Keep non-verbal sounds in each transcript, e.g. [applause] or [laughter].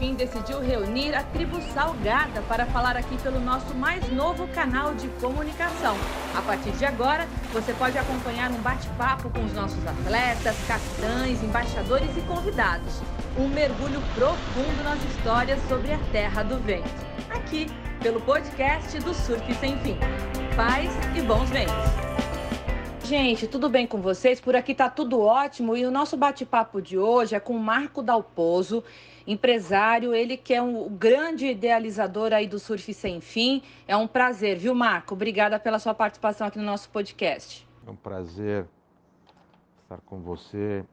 Decidiu reunir a tribo Salgada para falar aqui pelo nosso mais novo canal de comunicação. A partir de agora, você pode acompanhar um bate-papo com os nossos atletas, capitães, embaixadores e convidados. Um mergulho profundo nas histórias sobre a Terra do Vento. Aqui, pelo podcast do Surf Sem Fim. Paz e bons ventos! gente, tudo bem com vocês? Por aqui tá tudo ótimo e o nosso bate-papo de hoje é com Marco Dalpozo, empresário, ele que é um grande idealizador aí do Surf Sem Fim. É um prazer, viu, Marco? Obrigada pela sua participação aqui no nosso podcast. É um prazer estar com você,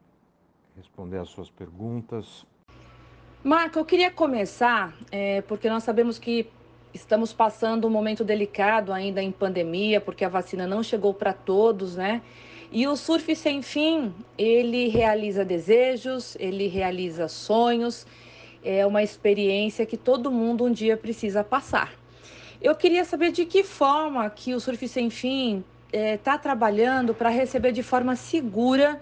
responder as suas perguntas. Marco, eu queria começar, é, porque nós sabemos que Estamos passando um momento delicado ainda em pandemia, porque a vacina não chegou para todos, né? E o Surf Sem Fim, ele realiza desejos, ele realiza sonhos, é uma experiência que todo mundo um dia precisa passar. Eu queria saber de que forma que o Surf Sem Fim está é, tá trabalhando para receber de forma segura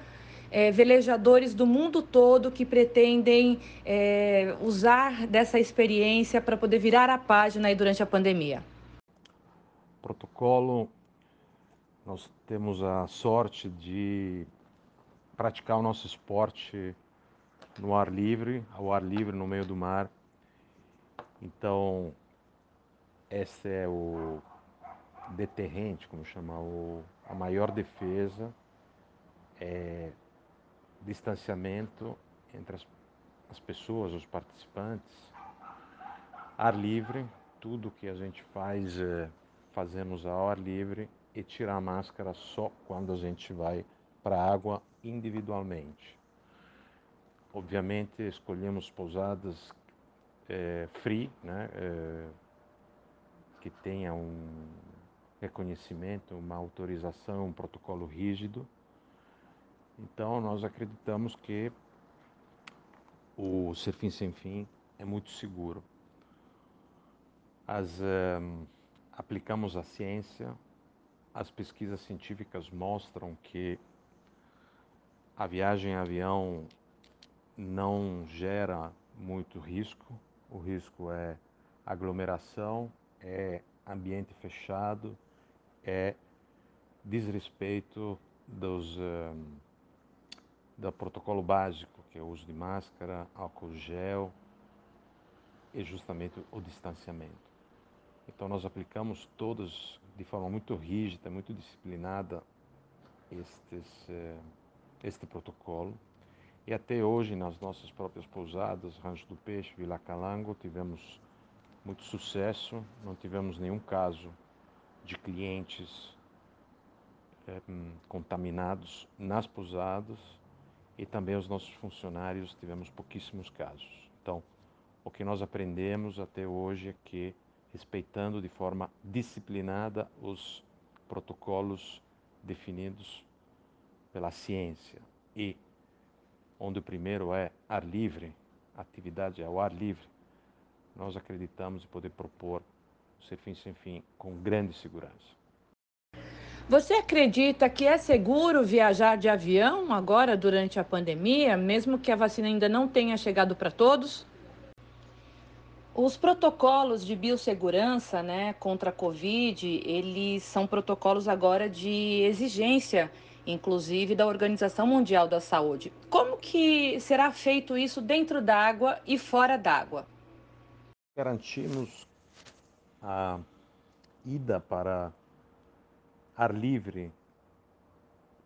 é, velejadores do mundo todo que pretendem é, usar dessa experiência para poder virar a página aí durante a pandemia? Protocolo, nós temos a sorte de praticar o nosso esporte no ar livre, ao ar livre, no meio do mar. Então, esse é o deterrente, como chamar, o, a maior defesa é distanciamento entre as, as pessoas, os participantes, ar livre, tudo que a gente faz é, fazemos ao ar livre e tirar a máscara só quando a gente vai para a água individualmente. Obviamente escolhemos pousadas é, free, né, é, que tenha um reconhecimento, uma autorização, um protocolo rígido então, nós acreditamos que o Serfim Sem Fim é muito seguro. As, um, aplicamos a ciência, as pesquisas científicas mostram que a viagem em avião não gera muito risco. O risco é aglomeração, é ambiente fechado, é desrespeito dos. Um, do protocolo básico, que é o uso de máscara, álcool gel e justamente o distanciamento. Então nós aplicamos todos de forma muito rígida, muito disciplinada estes, eh, este protocolo. E até hoje nas nossas próprias pousadas, Rancho do Peixe, Vila Calango, tivemos muito sucesso, não tivemos nenhum caso de clientes é, contaminados nas pousadas e também os nossos funcionários tivemos pouquíssimos casos. Então, o que nós aprendemos até hoje é que, respeitando de forma disciplinada os protocolos definidos pela ciência e onde o primeiro é ar livre, atividade ao ar livre, nós acreditamos em poder propor o Serfim Sem Fim com grande segurança. Você acredita que é seguro viajar de avião agora durante a pandemia, mesmo que a vacina ainda não tenha chegado para todos? Os protocolos de biossegurança, né, contra a Covid, eles são protocolos agora de exigência, inclusive da Organização Mundial da Saúde. Como que será feito isso dentro d'água e fora d'água? Garantimos a ida para ar livre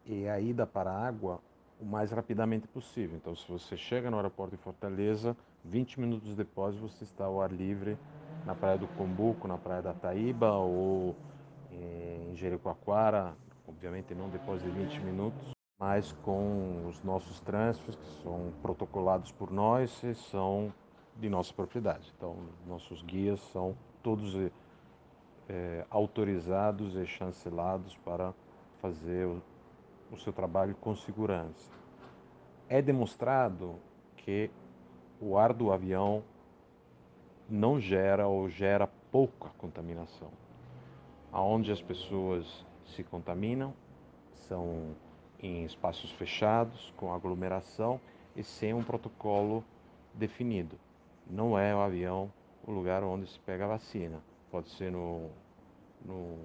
e a ida para a água o mais rapidamente possível. Então, se você chega no aeroporto de Fortaleza, 20 minutos depois você está ao ar livre na praia do Combuco, na praia da Taíba ou em Jericoacoara, obviamente não depois de 20 minutos, mas com os nossos transfers que são protocolados por nós e são de nossa propriedade. Então, nossos guias são todos é, autorizados e chancelados para fazer o, o seu trabalho com segurança. É demonstrado que o ar do avião não gera ou gera pouca contaminação. Aonde as pessoas se contaminam são em espaços fechados, com aglomeração e sem um protocolo definido. não é o avião o lugar onde se pega a vacina. Pode ser no, no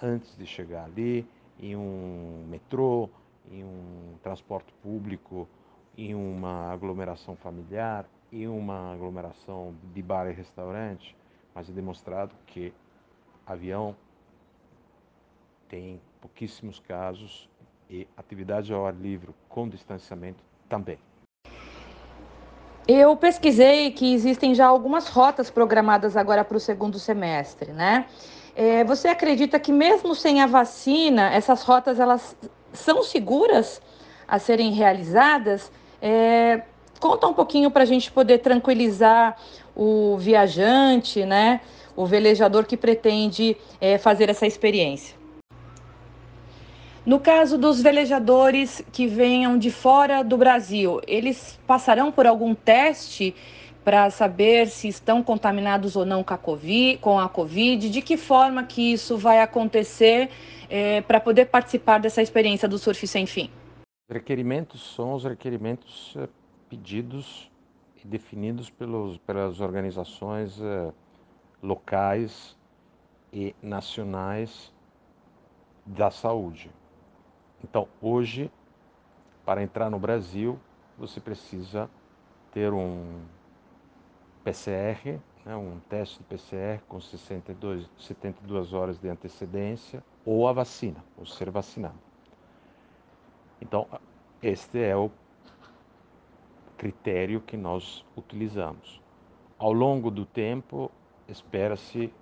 antes de chegar ali, em um metrô, em um transporte público, em uma aglomeração familiar, em uma aglomeração de bar e restaurante, mas é demonstrado que avião tem pouquíssimos casos e atividade ao ar livre com distanciamento também. Eu pesquisei que existem já algumas rotas programadas agora para o segundo semestre, né? É, você acredita que mesmo sem a vacina, essas rotas elas são seguras a serem realizadas? É, conta um pouquinho para a gente poder tranquilizar o viajante, né? O velejador que pretende é, fazer essa experiência. No caso dos velejadores que venham de fora do Brasil, eles passarão por algum teste para saber se estão contaminados ou não com a COVID, com a COVID? De que forma que isso vai acontecer é, para poder participar dessa experiência do Surf Sem Fim? Os requerimentos são os requerimentos é, pedidos e definidos pelos, pelas organizações é, locais e nacionais da saúde. Então, hoje, para entrar no Brasil, você precisa ter um PCR, né, um teste de PCR com 62, 72 horas de antecedência, ou a vacina, ou ser vacinado. Então, este é o critério que nós utilizamos. Ao longo do tempo, espera-se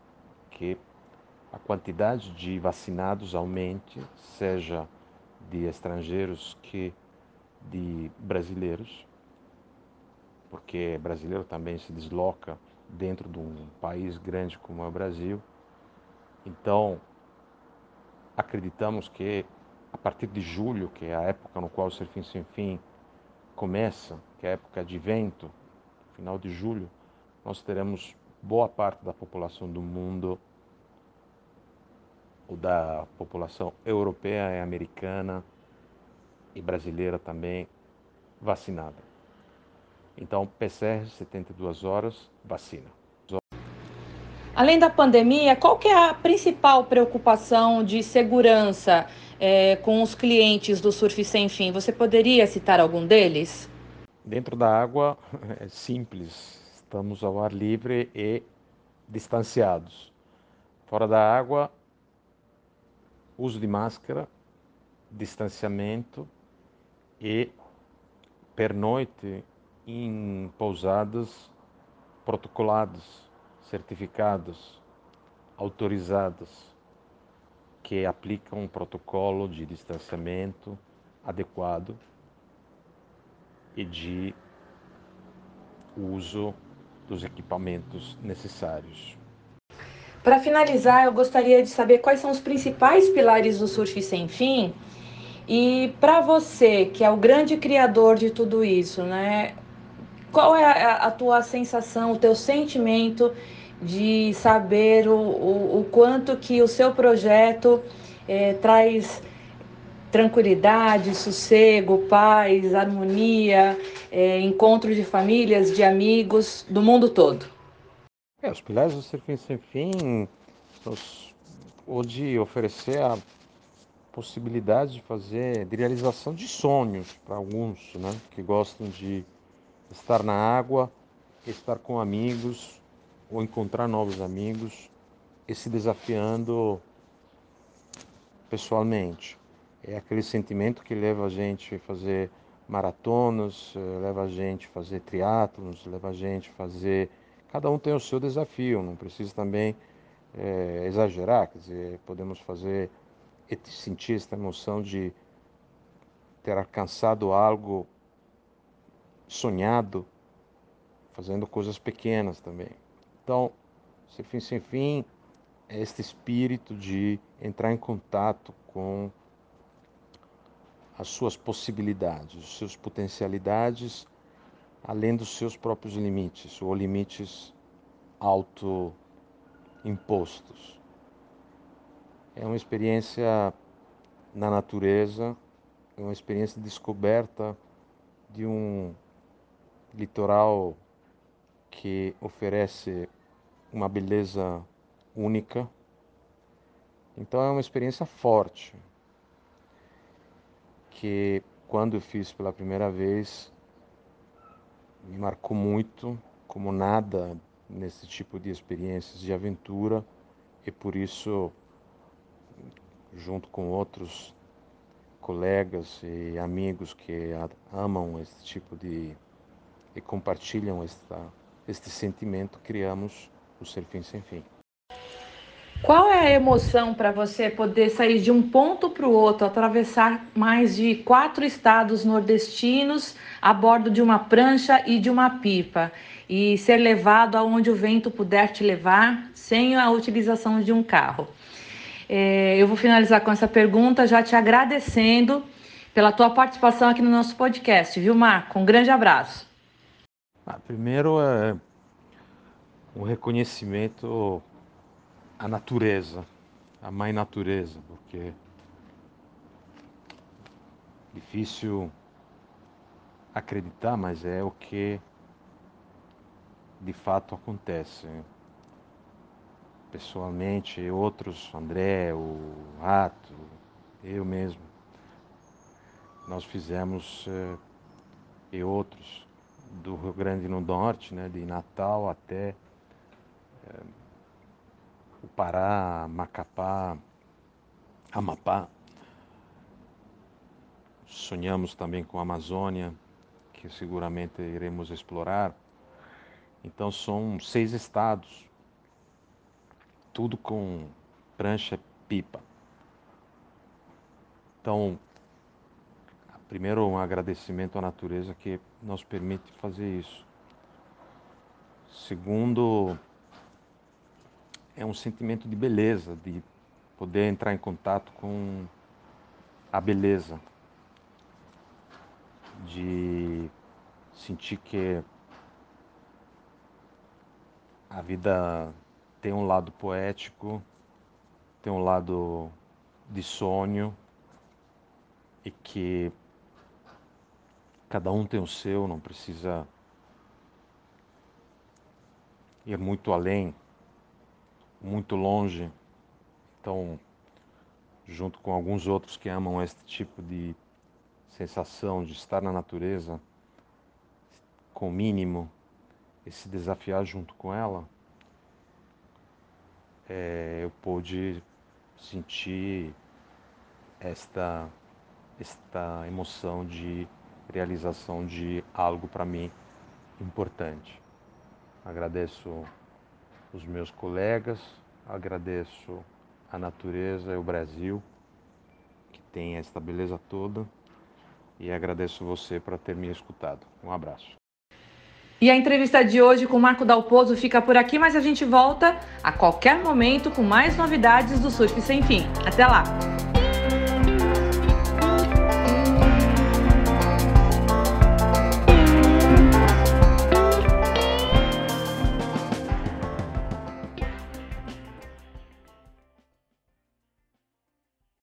que a quantidade de vacinados aumente, seja de estrangeiros que de brasileiros, porque brasileiro também se desloca dentro de um país grande como é o Brasil. Então, acreditamos que a partir de julho, que é a época no qual o Serfim Sem Fim começa, que é a época de vento, final de julho, nós teremos boa parte da população do mundo o da população europeia e americana e brasileira também vacinada. Então, PCR 72 horas, vacina. Além da pandemia, qual que é a principal preocupação de segurança é, com os clientes do Surf Sem Fim? Você poderia citar algum deles? Dentro da água [laughs] é simples, estamos ao ar livre e distanciados. Fora da água, uso de máscara, distanciamento e pernoite em pousadas protocoladas, certificadas, autorizadas, que aplicam um protocolo de distanciamento adequado e de uso dos equipamentos necessários. Para finalizar, eu gostaria de saber quais são os principais pilares do Surf Sem Fim. E para você, que é o grande criador de tudo isso, né? Qual é a, a tua sensação, o teu sentimento de saber o, o, o quanto que o seu projeto é, traz tranquilidade, sossego, paz, harmonia, é, encontro de famílias, de amigos do mundo todo? É, os pilares do Serviço Sem Fim, os, ou de oferecer a possibilidade de fazer, de realização de sonhos para alguns, né, que gostam de estar na água, estar com amigos ou encontrar novos amigos e se desafiando pessoalmente. É aquele sentimento que leva a gente a fazer maratonas, leva a gente a fazer triatlos, leva a gente a fazer cada um tem o seu desafio, não precisa também é, exagerar, quer dizer, podemos fazer sentir esta emoção de ter alcançado algo sonhado, fazendo coisas pequenas também. Então, sem fim sem fim é este espírito de entrar em contato com as suas possibilidades, as suas potencialidades além dos seus próprios limites ou limites autoimpostos. É uma experiência na natureza, é uma experiência de descoberta de um litoral que oferece uma beleza única. Então é uma experiência forte que quando eu fiz pela primeira vez me marcou muito, como nada nesse tipo de experiências de aventura e por isso junto com outros colegas e amigos que amam esse tipo de e compartilham esta, este sentimento, criamos o Serfim Sem Fim. Qual é a emoção para você poder sair de um ponto para o outro, atravessar mais de quatro estados nordestinos a bordo de uma prancha e de uma pipa e ser levado aonde o vento puder te levar sem a utilização de um carro? É, eu vou finalizar com essa pergunta, já te agradecendo pela tua participação aqui no nosso podcast, viu, Marco? Um grande abraço. Ah, primeiro é um reconhecimento a natureza, a mãe natureza, porque difícil acreditar, mas é o que de fato acontece. Pessoalmente, outros, André, o Rato, eu mesmo, nós fizemos eh, e outros do Rio Grande do Norte, né, de Natal até eh, o Pará, Macapá, Amapá. Sonhamos também com a Amazônia, que seguramente iremos explorar. Então são seis estados, tudo com prancha pipa. Então, primeiro um agradecimento à natureza que nos permite fazer isso. Segundo, é um sentimento de beleza, de poder entrar em contato com a beleza, de sentir que a vida tem um lado poético, tem um lado de sonho e que cada um tem o seu, não precisa ir muito além muito longe. Então, junto com alguns outros que amam este tipo de sensação de estar na natureza, com o mínimo, e se desafiar junto com ela, é, eu pude sentir esta, esta emoção de realização de algo para mim importante. Agradeço os meus colegas, agradeço a natureza e o Brasil, que tem esta beleza toda, e agradeço você por ter me escutado. Um abraço. E a entrevista de hoje com Marco Dalpozo fica por aqui, mas a gente volta a qualquer momento com mais novidades do Surf Sem Fim. Até lá!